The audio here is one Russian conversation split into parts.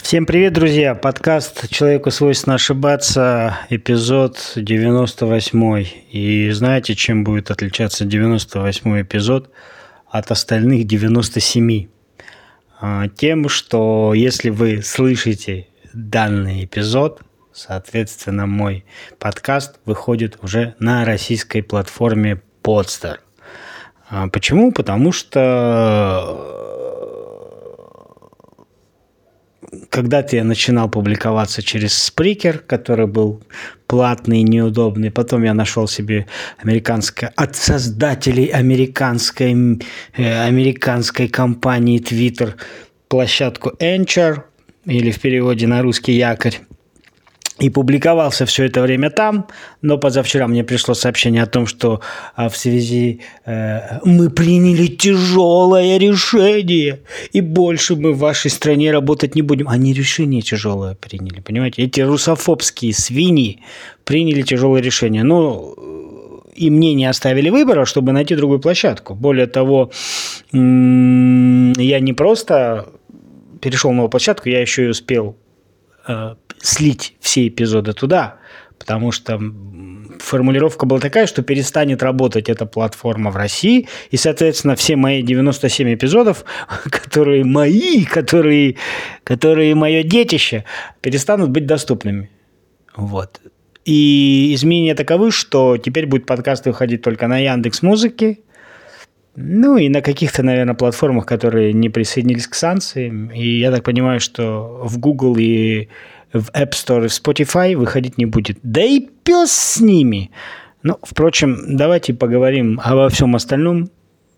Всем привет, друзья! Подкаст «Человеку свойственно ошибаться», эпизод 98. И знаете, чем будет отличаться 98 эпизод от остальных 97? А, тем, что если вы слышите данный эпизод, соответственно, мой подкаст выходит уже на российской платформе Podster. А, почему? Потому что когда-то я начинал публиковаться через Spreaker, который был платный неудобный. Потом я нашел себе американское, от создателей американской, э, американской компании Twitter площадку Anchor, или в переводе на русский якорь и публиковался все это время там, но позавчера мне пришло сообщение о том, что а, в связи э, мы приняли тяжелое решение, и больше мы в вашей стране работать не будем. Они решение тяжелое приняли, понимаете? Эти русофобские свиньи приняли тяжелое решение. Но и мне не оставили выбора, чтобы найти другую площадку. Более того, я не просто перешел на новую площадку, я еще и успел э, слить все эпизоды туда, потому что формулировка была такая, что перестанет работать эта платформа в России, и, соответственно, все мои 97 эпизодов, которые мои, которые, которые мое детище, перестанут быть доступными. Вот. И изменения таковы, что теперь будет подкаст выходить только на Яндекс Музыке, ну и на каких-то, наверное, платформах, которые не присоединились к санкциям. И я так понимаю, что в Google и в App Store и в Spotify выходить не будет. Да и пес с ними. Ну, впрочем, давайте поговорим обо всем остальном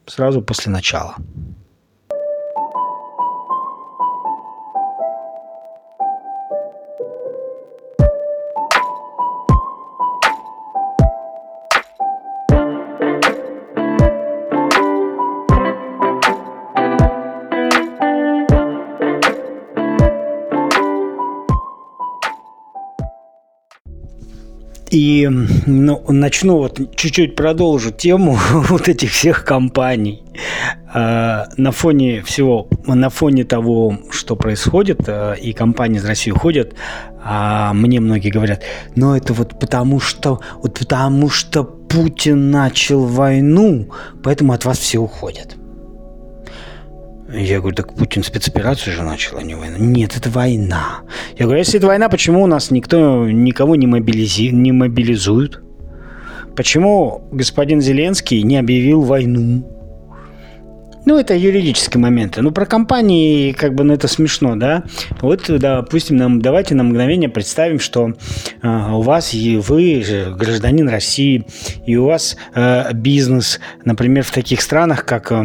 сразу после начала. И ну, начну вот чуть-чуть продолжу тему вот этих всех компаний. А, на фоне всего, на фоне того, что происходит, а, и компании из России уходят, а мне многие говорят, ну это вот потому что, вот потому что Путин начал войну, поэтому от вас все уходят. Я говорю, так Путин спецоперацию же начал, а не войну. Нет, это война. Я говорю, если это война, почему у нас никто, никого не, мобилизи, не мобилизует? Почему господин Зеленский не объявил войну? Ну, это юридические моменты. Ну, про компании, как бы, ну, это смешно, да? Вот, допустим, нам, давайте на мгновение представим, что э, у вас, и вы гражданин России, и у вас э, бизнес, например, в таких странах, как... Э, а,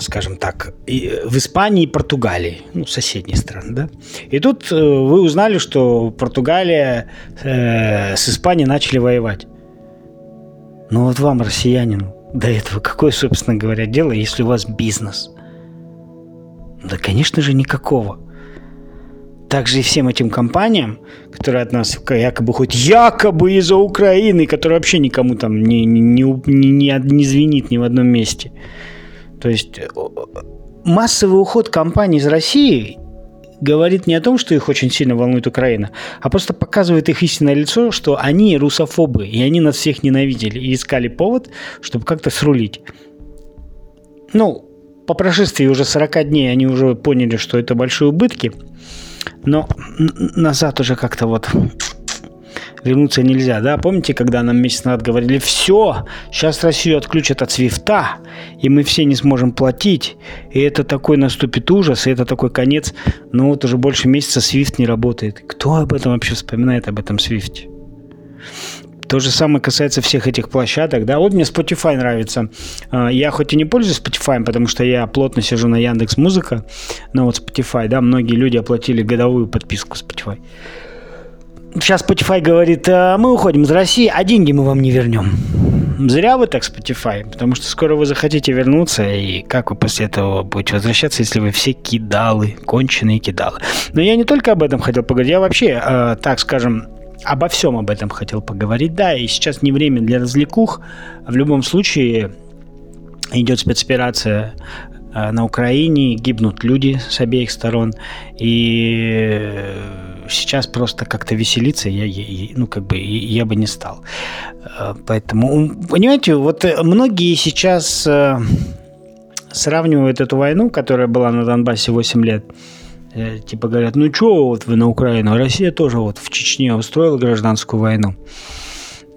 скажем так, в Испании и Португалии, ну, соседние страны, да. И тут э, вы узнали, что Португалия э, с Испанией начали воевать. Ну вот вам, россиянину, до этого какое, собственно говоря, дело, если у вас бизнес? Да, конечно же, никакого. Также и всем этим компаниям, которые от нас якобы хоть якобы из-за Украины, которые вообще никому там не, не, не, не, не звенит ни в одном месте – то есть э, массовый уход компаний из России говорит не о том, что их очень сильно волнует Украина, а просто показывает их истинное лицо, что они русофобы, и они нас всех ненавидели и искали повод, чтобы как-то срулить. Ну, по прошествии уже 40 дней они уже поняли, что это большие убытки, но назад уже как-то вот вернуться нельзя, да? Помните, когда нам месяц назад говорили, все, сейчас Россию отключат от свифта, и мы все не сможем платить, и это такой наступит ужас, и это такой конец. Но вот уже больше месяца свифт не работает. Кто об этом вообще вспоминает, об этом свифте? То же самое касается всех этих площадок, да. Вот мне Spotify нравится. А, я хоть и не пользуюсь Spotify, потому что я плотно сижу на Яндекс Музыка, но вот Spotify, да, многие люди оплатили годовую подписку Spotify сейчас Spotify говорит, «А, мы уходим из России, а деньги мы вам не вернем. Зря вы так Spotify, потому что скоро вы захотите вернуться, и как вы после этого будете возвращаться, если вы все кидалы, конченые кидалы. Но я не только об этом хотел поговорить, я вообще, э, так скажем, обо всем об этом хотел поговорить. Да, и сейчас не время для развлекух. В любом случае идет спецоперация э, на Украине гибнут люди с обеих сторон, и сейчас просто как-то веселиться я, я, ну, как бы, я бы не стал. Поэтому, понимаете, вот многие сейчас сравнивают эту войну, которая была на Донбассе 8 лет, типа говорят, ну что вот вы на Украину, Россия тоже вот в Чечне устроила гражданскую войну.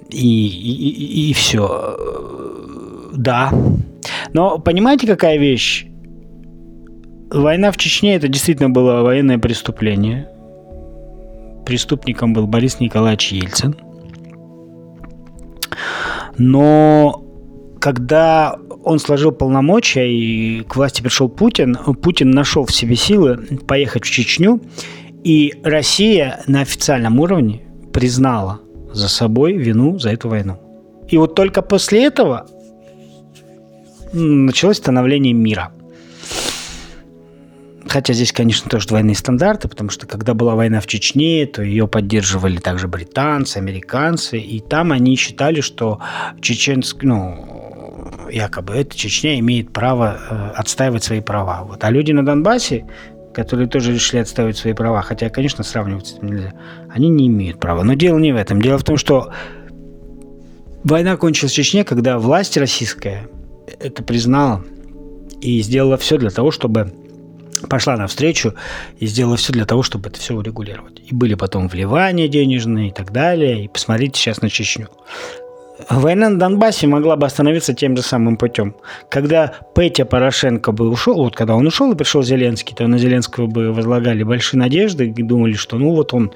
И, и, и, и все. Да. Но понимаете, какая вещь? Война в Чечне это действительно было военное преступление. Преступником был Борис Николаевич Ельцин. Но когда он сложил полномочия и к власти пришел Путин, Путин нашел в себе силы поехать в Чечню, и Россия на официальном уровне признала за собой вину за эту войну. И вот только после этого началось становление мира. Хотя здесь, конечно, тоже двойные стандарты, потому что когда была война в Чечне, то ее поддерживали также британцы, американцы, и там они считали, что чеченск, ну, якобы эта Чечня имеет право э, отстаивать свои права. Вот. А люди на Донбассе, которые тоже решили отстаивать свои права, хотя, конечно, сравнивать с этим нельзя, они не имеют права. Но дело не в этом. Дело в том, что война кончилась в Чечне, когда власть российская это признала и сделала все для того, чтобы пошла навстречу и сделала все для того, чтобы это все урегулировать. И были потом вливания денежные и так далее. И посмотрите сейчас на Чечню. Война на Донбассе могла бы остановиться тем же самым путем. Когда Петя Порошенко бы ушел, вот когда он ушел и пришел Зеленский, то на Зеленского бы возлагали большие надежды и думали, что ну вот он,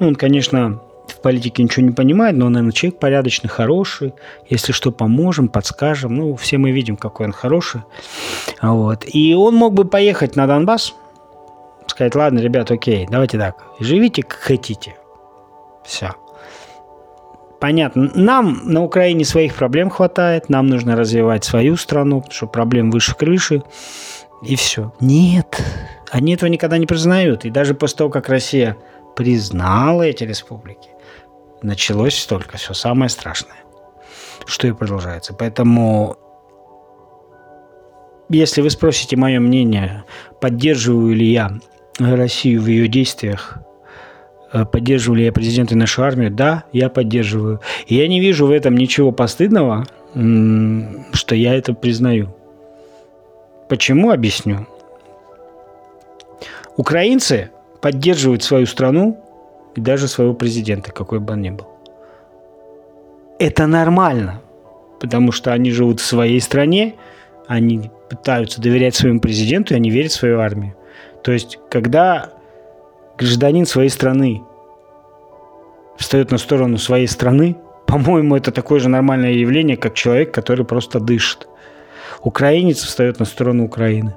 ну он, конечно, в политике ничего не понимает, но наверное, человек порядочный, хороший. Если что, поможем, подскажем. Ну, все мы видим, какой он хороший. Вот. И он мог бы поехать на Донбасс, сказать, ладно, ребят, окей, давайте так, живите как хотите. Все. Понятно. Нам на Украине своих проблем хватает, нам нужно развивать свою страну, потому что проблем выше крыши, и все. Нет, они этого никогда не признают. И даже после того, как Россия признала эти республики, началось только все самое страшное, что и продолжается. Поэтому, если вы спросите мое мнение, поддерживаю ли я Россию в ее действиях, э, поддерживаю ли я президента и нашу армию, да, я поддерживаю. И я не вижу в этом ничего постыдного, что я это признаю. Почему, объясню. Украинцы поддерживают свою страну и даже своего президента, какой бы он ни был. Это нормально, потому что они живут в своей стране, они пытаются доверять своему президенту, и они верят в свою армию. То есть, когда гражданин своей страны встает на сторону своей страны, по-моему, это такое же нормальное явление, как человек, который просто дышит. Украинец встает на сторону Украины,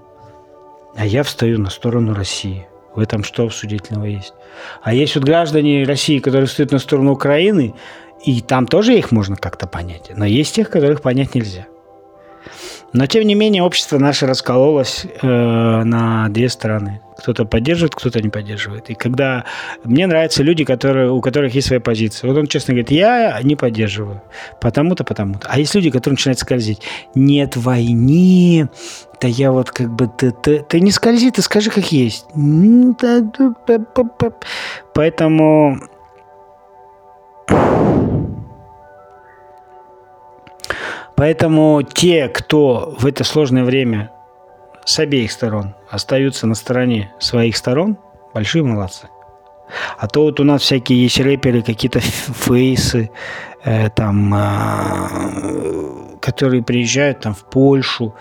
а я встаю на сторону России. В этом что обсудительного есть? А есть вот граждане России, которые стоят на сторону Украины, и там тоже их можно как-то понять. Но есть тех, которых понять нельзя. Но, тем не менее, общество наше раскололось э, на две стороны. Кто-то поддерживает, кто-то не поддерживает. И когда мне нравятся люди, которые, у которых есть своя позиция. Вот он честно говорит, я не поддерживаю. Потому-то, потому-то. А есть люди, которые начинают скользить. Нет войны, да я вот как бы... Ты, ты, ты не скользи, ты скажи, как есть. Поэтому... Поэтому те, кто в это сложное время с обеих сторон остаются на стороне своих сторон, большие молодцы. А то вот у нас всякие есть рэперы, какие-то фейсы, э, там, э, которые приезжают там в Польшу,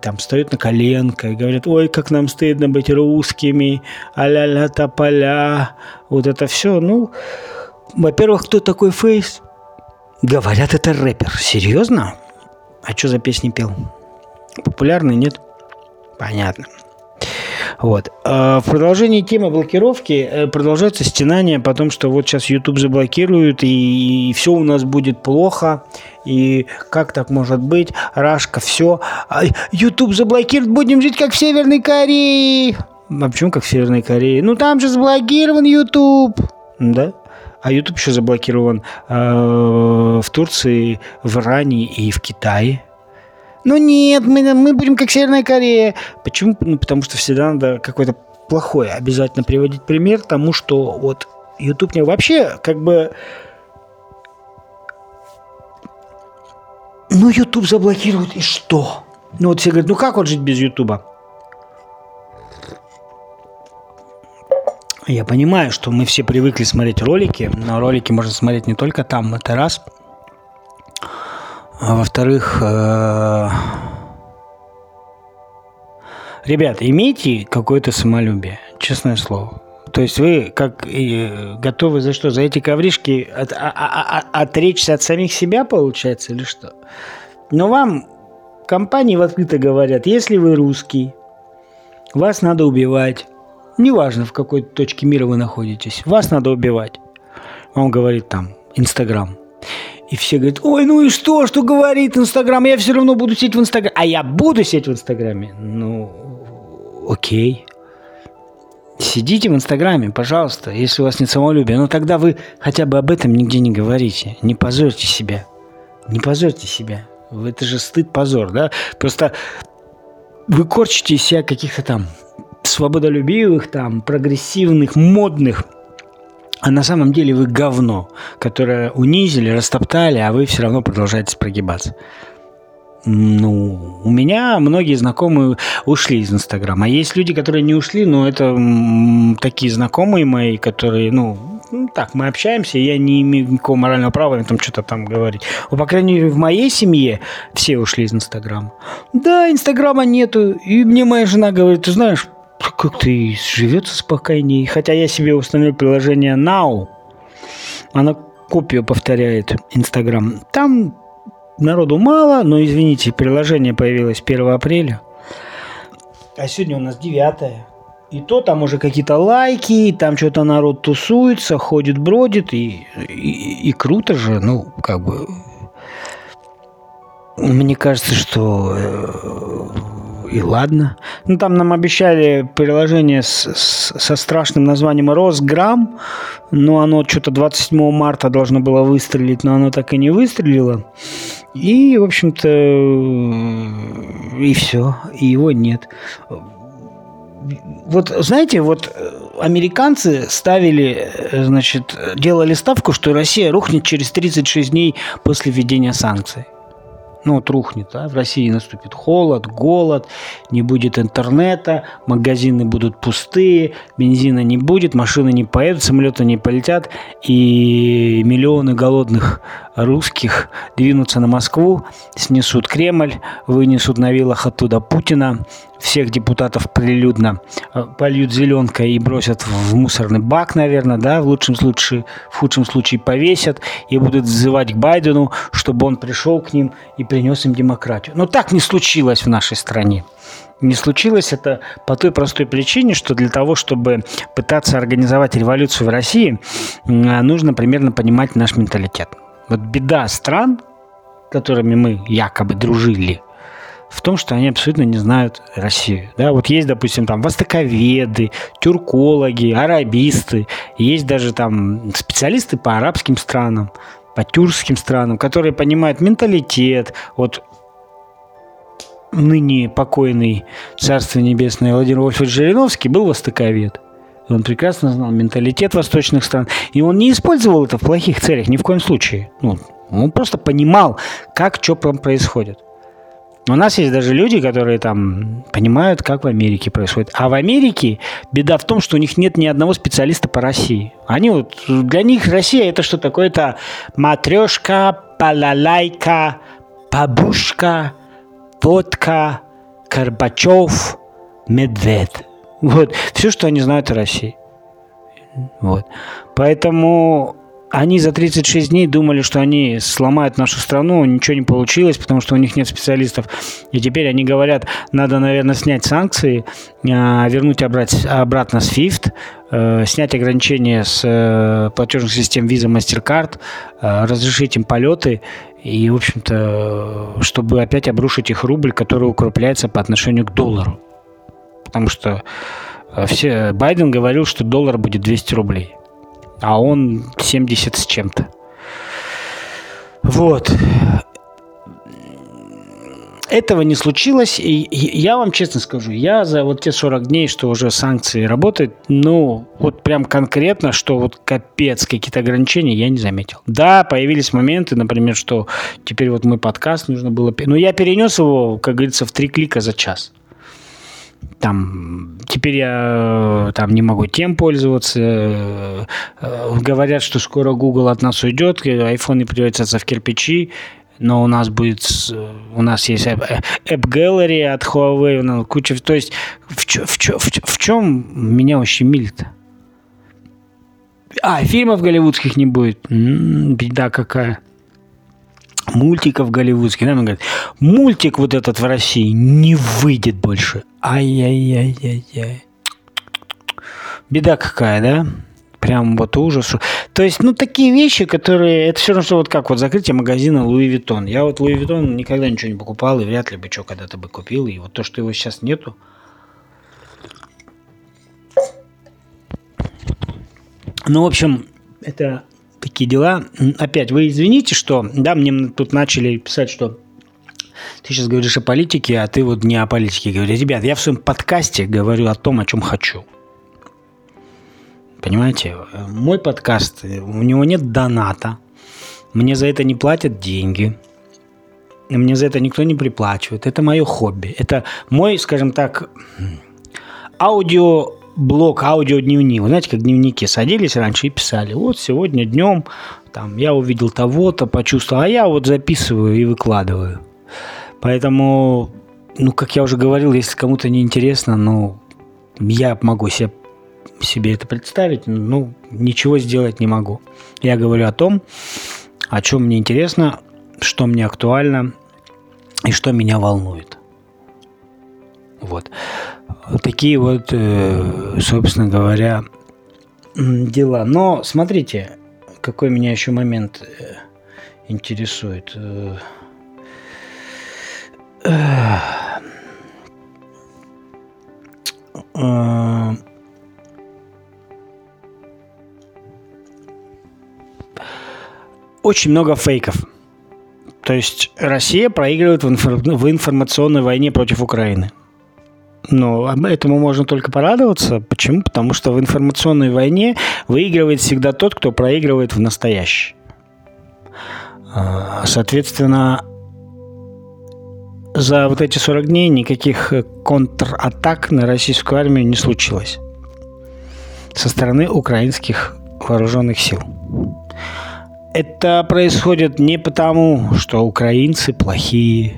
там встают на коленко и говорят, ой, как нам стыдно быть русскими, а-ля-ля тополя, вот это все. Ну, во-первых, кто такой Фейс? Говорят, это рэпер. Серьезно? А что за песни пел? Популярный, нет? Понятно. Вот. А в продолжении темы блокировки э, продолжается стенание по тому, что вот сейчас YouTube заблокируют, и, и все у нас будет плохо, и как так может быть, Рашка, все, а YouTube заблокирует, будем жить как в Северной Корее. А почему как в Северной Корее? Ну там же заблокирован YouTube. Да? А YouTube еще заблокирован э, в Турции, в Иране и в Китае. Ну нет, мы, мы будем как Северная Корея. Почему? Ну, потому что всегда надо какое-то плохое обязательно приводить пример тому, что вот YouTube не вообще как бы ну YouTube заблокируют и что? Ну вот все говорят, ну как вот жить без YouTube? Я понимаю, что мы все привыкли смотреть ролики, но ролики можно смотреть не только там, это раз. А во-вторых, э, ребят, имейте какое-то самолюбие, честное слово. То есть вы как э, готовы за что? За эти ковришки от, а, а, а, отречься от самих себя, получается, или что? Но вам компании в открыто говорят, если вы русский, вас надо убивать. Неважно, в какой точке мира вы находитесь, вас надо убивать. Он говорит там, Инстаграм. И все говорят, ой, ну и что, что говорит Инстаграм, я все равно буду сидеть в Инстаграме. А я буду сидеть в Инстаграме? Ну, окей. Сидите в Инстаграме, пожалуйста, если у вас нет самолюбия. Но тогда вы хотя бы об этом нигде не говорите. Не позорьте себя. Не позорьте себя. Это же стыд, позор, да? Просто вы корчите из себя каких-то там свободолюбивых, там, прогрессивных, модных, а на самом деле вы говно, которое унизили, растоптали, а вы все равно продолжаете прогибаться. Ну, у меня многие знакомые ушли из Инстаграма. А есть люди, которые не ушли, но это такие знакомые мои, которые, ну, ну, так, мы общаемся, я не имею никакого морального права им там что-то там говорить. Ну, по крайней мере, в моей семье все ушли из Инстаграма. Да, Инстаграма нету. И мне моя жена говорит, ты знаешь, как-то живется спокойнее. Хотя я себе установил приложение Now. Она копию повторяет Инстаграм. Там народу мало, но, извините, приложение появилось 1 апреля. А сегодня у нас 9. И то там уже какие-то лайки, там что-то народ тусуется, ходит, бродит, и, и, и круто же, ну, как бы... Мне кажется, что э, и ладно. Ну, там нам обещали приложение с, с, со страшным названием Росграм, но оно что-то 27 марта должно было выстрелить, но оно так и не выстрелило. И, в общем-то, и все, и его нет. Вот, знаете, вот американцы ставили, значит, делали ставку, что Россия рухнет через 36 дней после введения санкций ну вот рухнет, а в России наступит холод, голод, не будет интернета, магазины будут пустые, бензина не будет, машины не поедут, самолеты не полетят, и миллионы голодных русских двинутся на Москву, снесут Кремль, вынесут на вилах оттуда Путина, всех депутатов прилюдно э, польют зеленкой и бросят в мусорный бак, наверное, да, в лучшем случае, в худшем случае повесят и будут взывать к Байдену, чтобы он пришел к ним и принес им демократию. Но так не случилось в нашей стране. Не случилось это по той простой причине, что для того, чтобы пытаться организовать революцию в России, нужно примерно понимать наш менталитет. Вот беда стран, которыми мы якобы дружили – в том, что они абсолютно не знают Россию. Да, вот есть, допустим, там востоковеды, тюркологи, арабисты, есть даже там специалисты по арабским странам, по тюркским странам, которые понимают менталитет. Вот ныне покойный Царство Небесное Владимир Вольфович Жириновский был востоковед. Он прекрасно знал менталитет восточных стран. И он не использовал это в плохих целях ни в коем случае. Ну, он просто понимал, как что происходит. У нас есть даже люди, которые там понимают, как в Америке происходит. А в Америке беда в том, что у них нет ни одного специалиста по России. Они вот, для них Россия это что такое? Это матрешка, палалайка, бабушка, водка, Горбачев, Медведь. Вот, все, что они знают о России. Вот. Поэтому они за 36 дней думали, что они сломают нашу страну, ничего не получилось, потому что у них нет специалистов. И теперь они говорят, надо, наверное, снять санкции, а, вернуть обратно SWIFT, э, снять ограничения с э, платежных систем Visa, MasterCard, э, разрешить им полеты и, в общем-то, чтобы опять обрушить их рубль, который укрепляется по отношению к доллару. Потому что все, Байден говорил, что доллар будет 200 рублей а он 70 с чем-то. Вот. этого не случилось, и я вам честно скажу, я за вот те 40 дней, что уже санкции работают, ну, вот прям конкретно, что вот капец, какие-то ограничения я не заметил. Да, появились моменты, например, что теперь вот мой подкаст нужно было... Но я перенес его, как говорится, в три клика за час там теперь я там не могу тем пользоваться. Э, говорят, что скоро Google от нас уйдет, iPhone превратятся в кирпичи но у нас будет, у нас есть App Gallery от Huawei, куча, то есть в, чё, в, чё, в, в чем меня ущемили-то? А, фильмов голливудских не будет. М-м, беда какая. Мультиков голливудских. Нам говорят, мультик вот этот в России не выйдет больше. Ай-яй-яй-яй-яй. Беда какая, да? прям вот ужас. То есть, ну, такие вещи, которые... Это все равно, что вот как вот закрытие магазина Луи Виттон. Я вот Луи Виттон никогда ничего не покупал, и вряд ли бы что когда-то бы купил. И вот то, что его сейчас нету... Ну, в общем, это такие дела. Опять, вы извините, что... Да, мне тут начали писать, что ты сейчас говоришь о политике, а ты вот не о политике говоришь. Ребят, я в своем подкасте говорю о том, о чем хочу. Понимаете, мой подкаст, у него нет доната, мне за это не платят деньги, мне за это никто не приплачивает. Это мое хобби. Это мой, скажем так, аудиоблог, аудиодневник. Вы знаете, как дневники садились раньше и писали. Вот сегодня днем там, я увидел того-то, почувствовал, а я вот записываю и выкладываю. Поэтому, ну, как я уже говорил, если кому-то не интересно, ну, я могу себе себе это представить, ну, ничего сделать не могу. Я говорю о том, о чем мне интересно, что мне актуально и что меня волнует. Вот. Такие вот, э, собственно говоря, дела. Но смотрите, какой меня еще момент э, интересует. Э, очень много фейков. То есть Россия проигрывает в информационной войне против Украины. Но этому можно только порадоваться. Почему? Потому что в информационной войне выигрывает всегда тот, кто проигрывает в настоящей. А, соответственно, за вот эти 40 дней никаких контратак на российскую армию не случилось со стороны украинских вооруженных сил. Это происходит не потому, что украинцы плохие,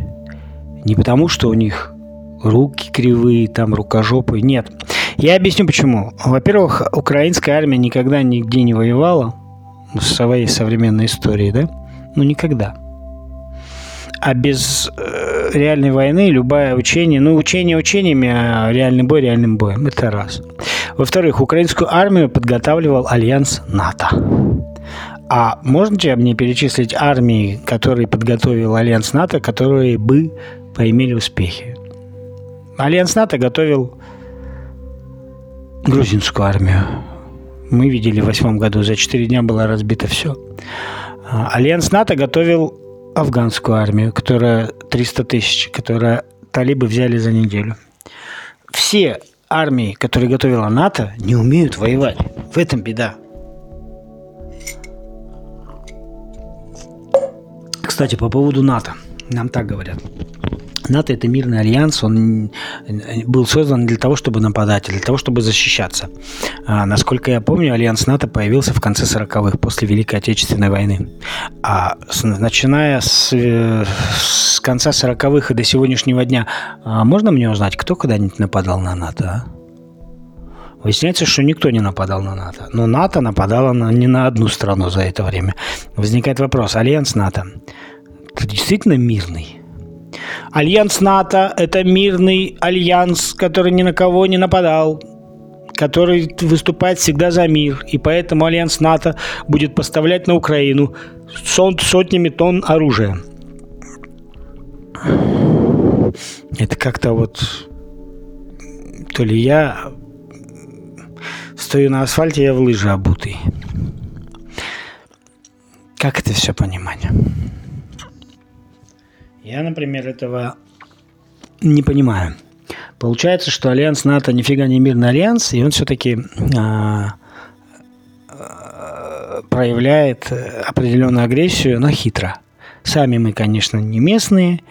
не потому, что у них руки кривые, там рукожопые. Нет. Я объясню почему. Во-первых, украинская армия никогда нигде не воевала в своей современной истории, да? Ну, никогда. А без э, реальной войны любое учение, ну, учение учениями, а реальный бой реальным боем. Это раз. Во-вторых, украинскую армию подготавливал альянс НАТО. А можете мне перечислить армии, которые подготовил Альянс НАТО, которые бы поимели успехи? Альянс НАТО готовил грузинскую армию. Мы видели в восьмом году, за четыре дня было разбито все. А, Альянс НАТО готовил афганскую армию, которая 300 тысяч, которая талибы взяли за неделю. Все армии, которые готовила НАТО, не умеют воевать. В этом беда. Кстати, по поводу НАТО. Нам так говорят. НАТО – это мирный альянс, он был создан для того, чтобы нападать, для того, чтобы защищаться. А, насколько я помню, альянс НАТО появился в конце 40-х, после Великой Отечественной войны. А с, начиная с, с конца 40-х и до сегодняшнего дня, а можно мне узнать, кто когда-нибудь нападал на НАТО? А? Выясняется, что никто не нападал на НАТО. Но НАТО нападало на, не на одну страну за это время. Возникает вопрос, альянс НАТО – это действительно мирный? Альянс НАТО – это мирный альянс, который ни на кого не нападал, который выступает всегда за мир, и поэтому Альянс НАТО будет поставлять на Украину сотнями тонн оружия. Это как-то вот... То ли я стою на асфальте, я в лыжи обутый. Как это все понимать? Я, например, этого не понимаю. Получается, что альянс НАТО нифига не мирный альянс, и он все-таки а, а, проявляет определенную агрессию, но хитро. Сами мы, конечно, не местные,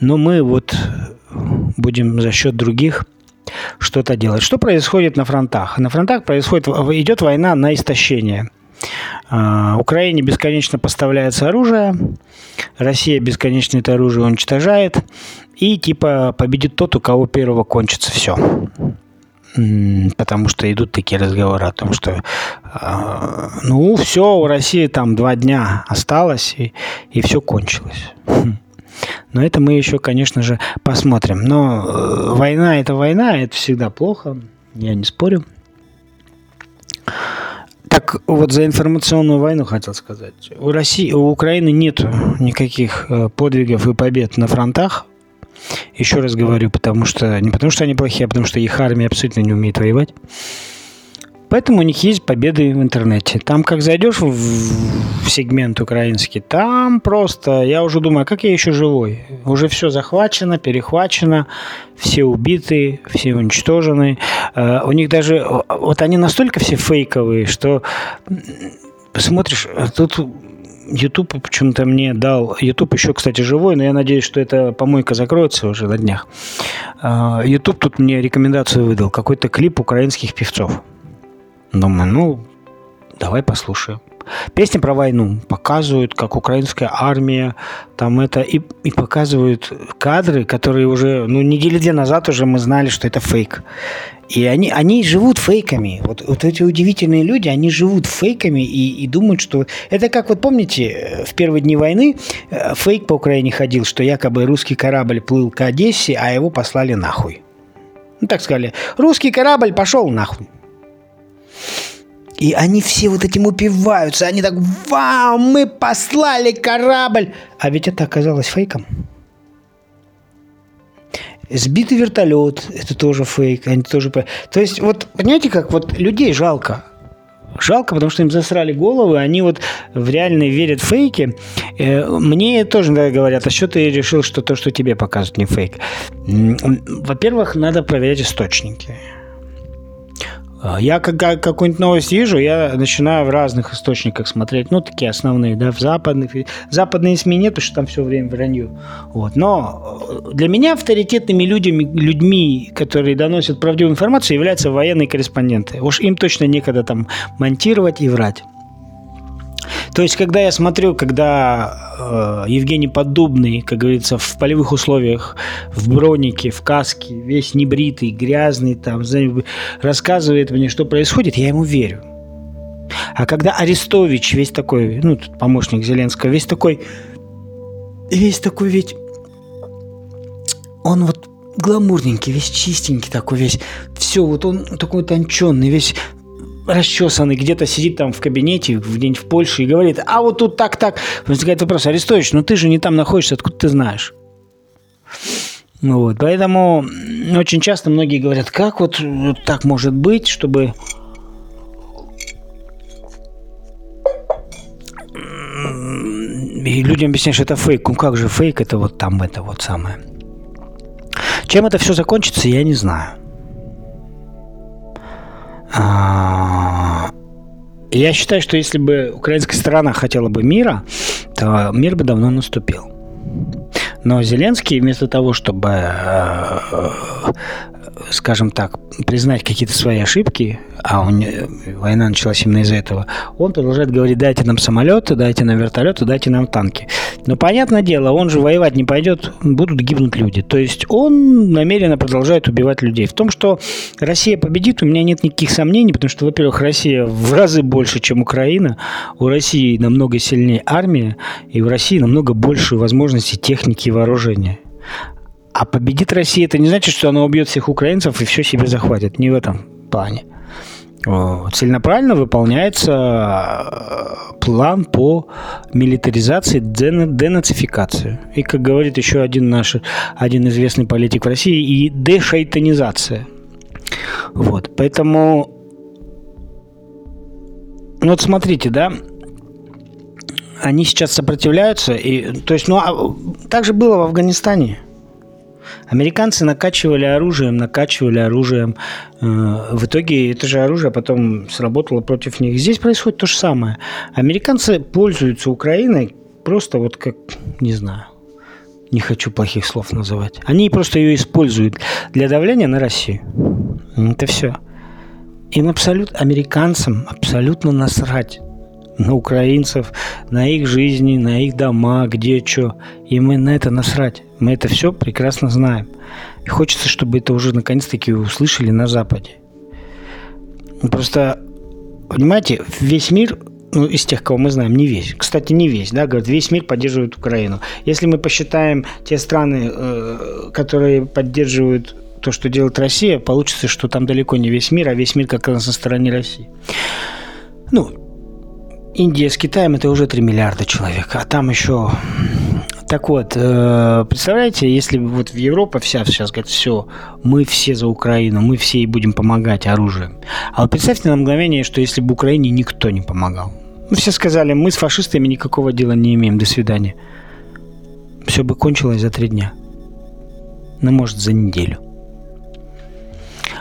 но мы вот будем за счет других что-то делать. Что происходит на фронтах? На фронтах происходит, идет война на истощение. А, Украине бесконечно поставляется оружие, Россия бесконечно это оружие уничтожает, и типа победит тот, у кого первого кончится все. Потому что идут такие разговоры о том, что а, ну все, у России там два дня осталось, и, и все кончилось. Хм. Но это мы еще, конечно же, посмотрим. Но э, война это война, это всегда плохо, я не спорю. Так вот за информационную войну хотел сказать. У России, у Украины нет никаких э, подвигов и побед на фронтах. Еще раз говорю, потому что не потому что они плохие, а потому что их армия абсолютно не умеет воевать. Поэтому у них есть победы в интернете. Там, как зайдешь в, в сегмент украинский, там просто, я уже думаю, а как я еще живой? Уже все захвачено, перехвачено, все убиты, все уничтожены. Uh, у них даже, вот они настолько все фейковые, что смотришь, тут YouTube почему-то мне дал... YouTube еще, кстати, живой, но я надеюсь, что эта помойка закроется уже на днях. YouTube тут мне рекомендацию выдал. Какой-то клип украинских певцов. Думаю, ну, давай послушаем. Песня про войну. Показывают, как украинская армия там это... И, и показывают кадры, которые уже... Ну, недели две назад уже мы знали, что это фейк. И они, они живут фейками. Вот, вот эти удивительные люди, они живут фейками и, и думают, что... Это как, вот помните, в первые дни войны э, фейк по Украине ходил, что якобы русский корабль плыл к Одессе, а его послали нахуй. Ну, так сказали. Русский корабль пошел нахуй. И они все вот этим упиваются. Они так, вау, мы послали корабль. А ведь это оказалось фейком. Сбитый вертолет, это тоже фейк, они тоже... То есть, вот, понимаете, как вот людей жалко. Жалко, потому что им засрали головы, они вот в реальные верят фейки. Э, мне тоже иногда говорят, а что ты решил, что то, что тебе показывают, не фейк? Во-первых, надо проверять источники. А, я когда какую-нибудь новость вижу, я начинаю в разных источниках смотреть, ну, такие основные, да, в западных. Западные СМИ нет, потому что там все время вранью. Вот. Но э, для меня авторитетными людьми, людьми, которые доносят правдивую информацию, являются военные корреспонденты. Уж им точно некогда там монтировать и врать. То есть, когда я смотрю, когда э, Евгений Поддубный, как говорится, в полевых условиях, в бронике, в каске, весь небритый, грязный, там, рассказывает мне, что происходит, я ему верю. А когда Арестович, весь такой, ну, помощник Зеленского, весь такой, весь такой ведь, он вот гламурненький, весь чистенький такой, весь, все, вот он такой тонченный, весь расчесанный, где-то сидит там в кабинете где-нибудь в Польше и говорит, а вот тут так-так. Возникает вопрос, Арестович, ну ты же не там находишься, откуда ты знаешь? Ну вот, поэтому очень часто многие говорят, как вот, вот так может быть, чтобы и людям объясняешь, что это фейк. Ну как же фейк, это вот там, это вот самое. Чем это все закончится, я не знаю. А, я считаю, что если бы украинская сторона хотела бы мира, то мир бы давно наступил. Но Зеленский вместо того, чтобы э, скажем так, признать какие-то свои ошибки, а он, война началась именно из-за этого, он продолжает говорить, дайте нам самолеты, дайте нам вертолеты, дайте нам танки. Но, понятное дело, он же воевать не пойдет, будут гибнуть люди. То есть он намеренно продолжает убивать людей. В том, что Россия победит, у меня нет никаких сомнений, потому что, во-первых, Россия в разы больше, чем Украина, у России намного сильнее армия, и у России намного больше возможностей техники и вооружения. А победит Россия, это не значит, что она убьет всех украинцев и все себе захватит. Не в этом плане. Целенаправленно выполняется э, план по милитаризации, денацификации. И, как говорит еще один наш, один известный политик в России, и дешайтанизация. Вот, поэтому... Ну вот смотрите, да, они сейчас сопротивляются, и, то есть, ну, а, так же было в Афганистане – Американцы накачивали оружием, накачивали оружием. Э, в итоге это же оружие потом сработало против них. Здесь происходит то же самое. Американцы пользуются Украиной просто вот как, не знаю, не хочу плохих слов называть. Они просто ее используют для давления на Россию. Это все. Им абсолютно, американцам абсолютно насрать на украинцев, на их жизни, на их дома, где что. И мы на это насрать. Мы это все прекрасно знаем. И хочется, чтобы это уже наконец-таки услышали на Западе. Просто, понимаете, весь мир ну, из тех, кого мы знаем, не весь. Кстати, не весь, да, говорят, весь мир поддерживает Украину. Если мы посчитаем те страны, э, которые поддерживают то, что делает Россия, получится, что там далеко не весь мир, а весь мир как раз на стороне России. Ну, Индия с Китаем это уже 3 миллиарда человек, а там еще... Так вот, э, представляете, если вот в Европа вся сейчас говорит, все, мы все за Украину, мы все и будем помогать оружием. А вот представьте на мгновение, что если бы Украине никто не помогал. Ну, все сказали, мы с фашистами никакого дела не имеем, до свидания. Все бы кончилось за три дня. Ну, может, за неделю.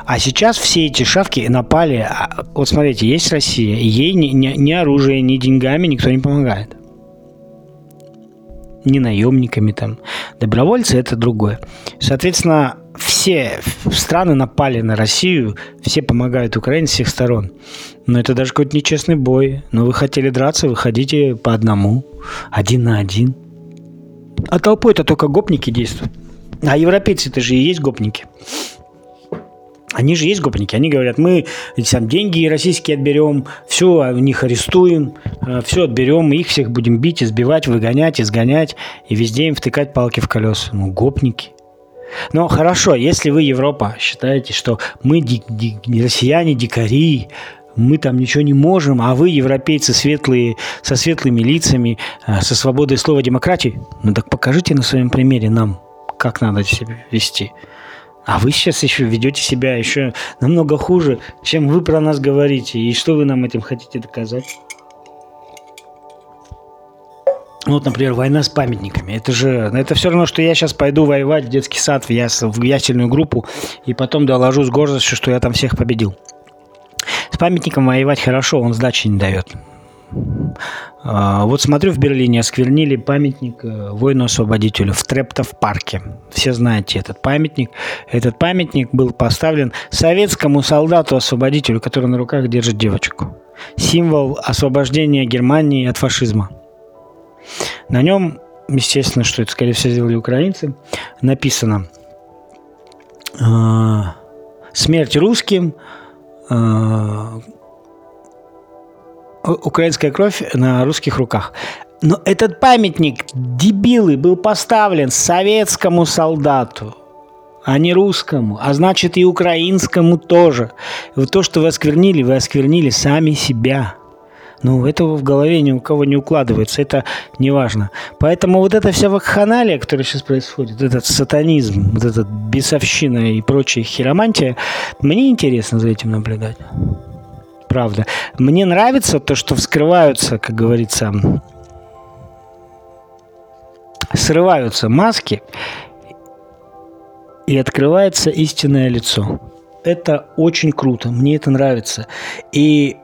А сейчас все эти шавки напали. А, вот смотрите, есть Россия, ей ни, ни, ни оружием, ни деньгами никто не помогает. Ни наемниками там. Добровольцы это другое. Соответственно, все страны напали на Россию, все помогают Украине с всех сторон. Но это даже какой-то нечестный бой. Но вы хотели драться, выходите по одному, один на один. А толпой это только гопники действуют. А европейцы это же и есть гопники. Они же есть гопники, они говорят, мы там, деньги российские отберем, все у них арестуем, э, все отберем, их всех будем бить, избивать, выгонять, изгонять, и везде им втыкать палки в колеса. Ну, гопники. Но хорошо, если вы, Европа, считаете, что мы ди- ди- россияне дикари, мы там ничего не можем, а вы, европейцы, светлые, со светлыми лицами, э, со свободой слова демократии, ну так покажите на своем примере нам, как надо себя вести. А вы сейчас еще ведете себя еще намного хуже, чем вы про нас говорите. И что вы нам этим хотите доказать? Вот, например, война с памятниками. Это же, это все равно, что я сейчас пойду воевать в детский сад, в, яс, в ясельную группу, и потом доложу с гордостью, что я там всех победил. С памятником воевать хорошо, он сдачи не дает. А, вот смотрю, в Берлине осквернили памятник э, воину-освободителю в Трептов-парке. Все знаете этот памятник. Этот памятник был поставлен советскому солдату-освободителю, который на руках держит девочку. Символ освобождения Германии от фашизма. На нем, естественно, что это, скорее всего, сделали украинцы, написано а, «Смерть русским», а, украинская кровь на русских руках. Но этот памятник, дебилы, был поставлен советскому солдату, а не русскому, а значит и украинскому тоже. Вот то, что вы осквернили, вы осквернили сами себя. Ну, этого в голове ни у кого не укладывается, это не важно. Поэтому вот эта вся вакханалия, которая сейчас происходит, этот сатанизм, вот эта бесовщина и прочая хиромантия, мне интересно за этим наблюдать правда. Мне нравится то, что вскрываются, как говорится, срываются маски и открывается истинное лицо. Это очень круто, мне это нравится. И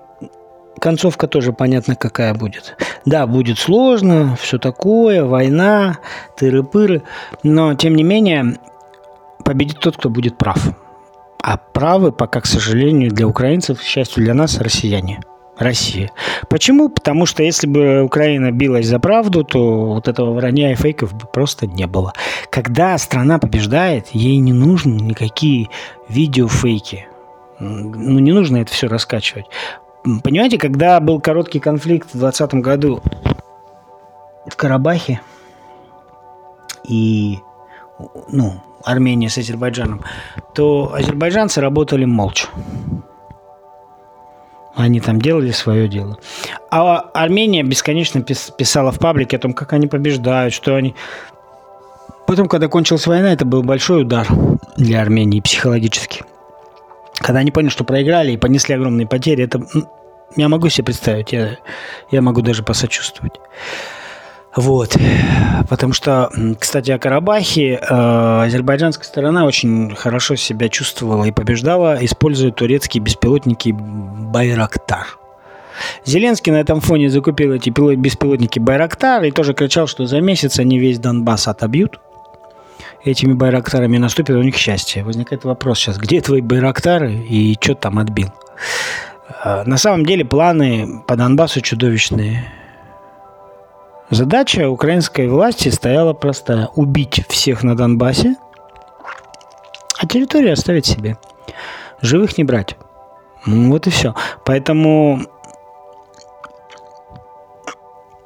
концовка тоже понятно, какая будет. Да, будет сложно, все такое, война, тыры-пыры, но тем не менее победит тот, кто будет прав. А правы пока, к сожалению, для украинцев, к счастью для нас, россияне. Россия. Почему? Потому что если бы Украина билась за правду, то вот этого вранья и фейков бы просто не было. Когда страна побеждает, ей не нужны никакие видеофейки. Ну, не нужно это все раскачивать. Понимаете, когда был короткий конфликт в 2020 году в Карабахе, и ну, Армения с Азербайджаном, то азербайджанцы работали молча. Они там делали свое дело. А Армения бесконечно писала в паблике о том, как они побеждают, что они... Потом, когда кончилась война, это был большой удар для Армении психологически. Когда они поняли, что проиграли и понесли огромные потери, это... Я могу себе представить, я, я могу даже посочувствовать. Вот. Потому что, кстати, о Карабахе э, азербайджанская сторона очень хорошо себя чувствовала и побеждала, используя турецкие беспилотники «Байрактар». Зеленский на этом фоне закупил эти беспилотники «Байрактар» и тоже кричал, что за месяц они весь Донбасс отобьют. Этими «Байрактарами» наступит у них счастье. Возникает вопрос сейчас, где твои «Байрактары» и что там отбил? Э, на самом деле планы по Донбассу чудовищные – Задача украинской власти стояла простая – убить всех на Донбассе, а территорию оставить себе. Живых не брать. Ну, вот и все. Поэтому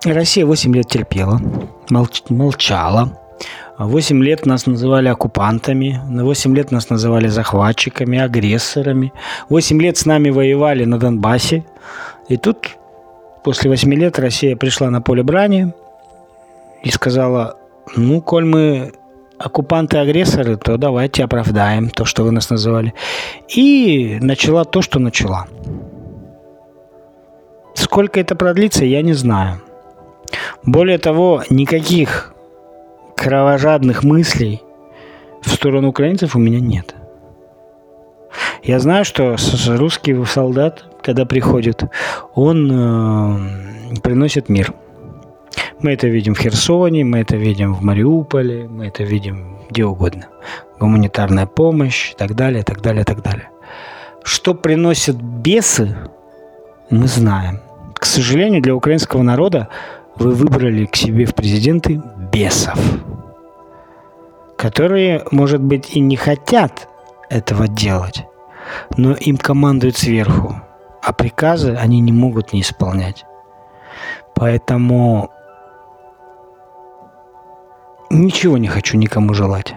Россия 8 лет терпела, молч, молчала. 8 лет нас называли оккупантами, на 8 лет нас называли захватчиками, агрессорами. 8 лет с нами воевали на Донбассе. И тут После восьми лет Россия пришла на поле брани и сказала, ну, коль мы оккупанты-агрессоры, то давайте оправдаем то, что вы нас называли. И начала то, что начала. Сколько это продлится, я не знаю. Более того, никаких кровожадных мыслей в сторону украинцев у меня нет. Я знаю, что русский солдат, когда приходит, он э, приносит мир. Мы это видим в Херсоне, мы это видим в Мариуполе, мы это видим где угодно. Гуманитарная помощь и так далее, и так далее, и так далее. Что приносят бесы, мы знаем. К сожалению, для украинского народа вы выбрали к себе в президенты бесов, которые, может быть, и не хотят этого делать, но им командуют сверху, а приказы они не могут не исполнять. Поэтому ничего не хочу никому желать.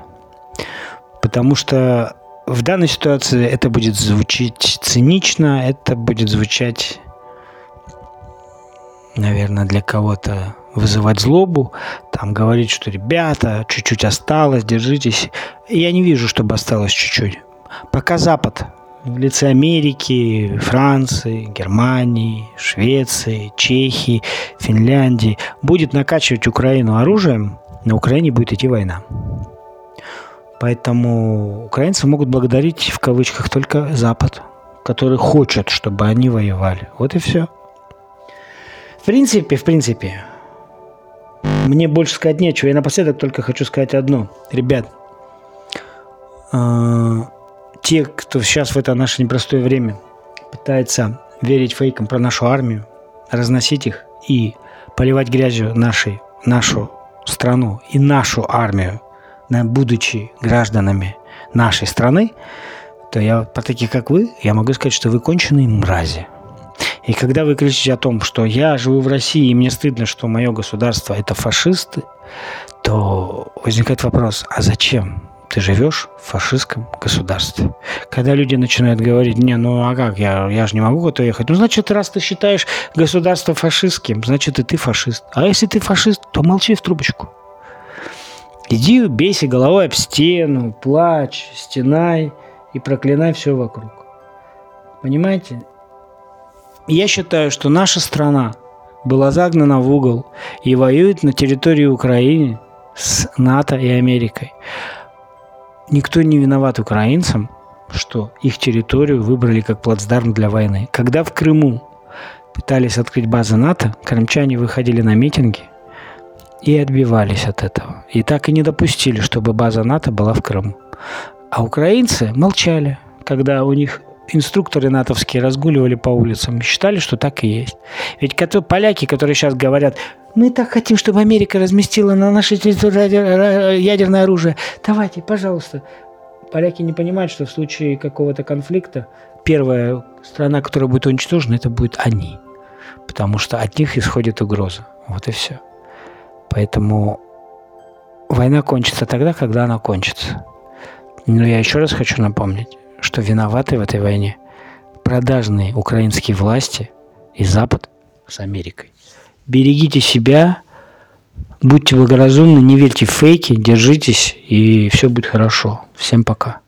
Потому что в данной ситуации это будет звучать цинично, это будет звучать, наверное, для кого-то вызывать злобу, там говорить, что ребята, чуть-чуть осталось, держитесь. Я не вижу, чтобы осталось чуть-чуть. Пока Запад в лице Америки, Франции, Германии, Швеции, Чехии, Финляндии будет накачивать Украину оружием, на Украине будет идти война. Поэтому украинцы могут благодарить в кавычках только Запад, который хочет, чтобы они воевали. Вот и все. В принципе, в принципе, мне больше сказать нечего. Я напоследок только хочу сказать одно. Ребят, а, те, кто сейчас в это наше непростое время пытается верить фейкам про нашу армию, разносить их и поливать грязью нашей, нашу страну и нашу армию, будучи гражданами нашей страны, то я по таких, как вы, я могу сказать, что вы конченые мрази. И когда вы кричите о том, что я живу в России, и мне стыдно, что мое государство – это фашисты, то возникает вопрос, а зачем? Ты живешь в фашистском государстве. Когда люди начинают говорить, не, ну а как, я, я же не могу куда-то ехать. Ну, значит, раз ты считаешь государство фашистским, значит, и ты фашист. А если ты фашист, то молчи в трубочку. Иди, бейся головой об стену, плачь, стенай и проклинай все вокруг. Понимаете? Я считаю, что наша страна была загнана в угол и воюет на территории Украины с НАТО и Америкой. Никто не виноват украинцам, что их территорию выбрали как плацдарм для войны. Когда в Крыму пытались открыть базы НАТО, крымчане выходили на митинги и отбивались от этого. И так и не допустили, чтобы база НАТО была в Крыму. А украинцы молчали, когда у них инструкторы натовские разгуливали по улицам, считали, что так и есть. Ведь поляки, которые сейчас говорят, мы так хотим, чтобы Америка разместила на нашей территории ядерное оружие. Давайте, пожалуйста. Поляки не понимают, что в случае какого-то конфликта первая страна, которая будет уничтожена, это будет они. Потому что от них исходит угроза. Вот и все. Поэтому война кончится тогда, когда она кончится. Но я еще раз хочу напомнить, что виноваты в этой войне продажные украинские власти и Запад с Америкой. Берегите себя, будьте благоразумны, не верьте в фейки, держитесь, и все будет хорошо. Всем пока.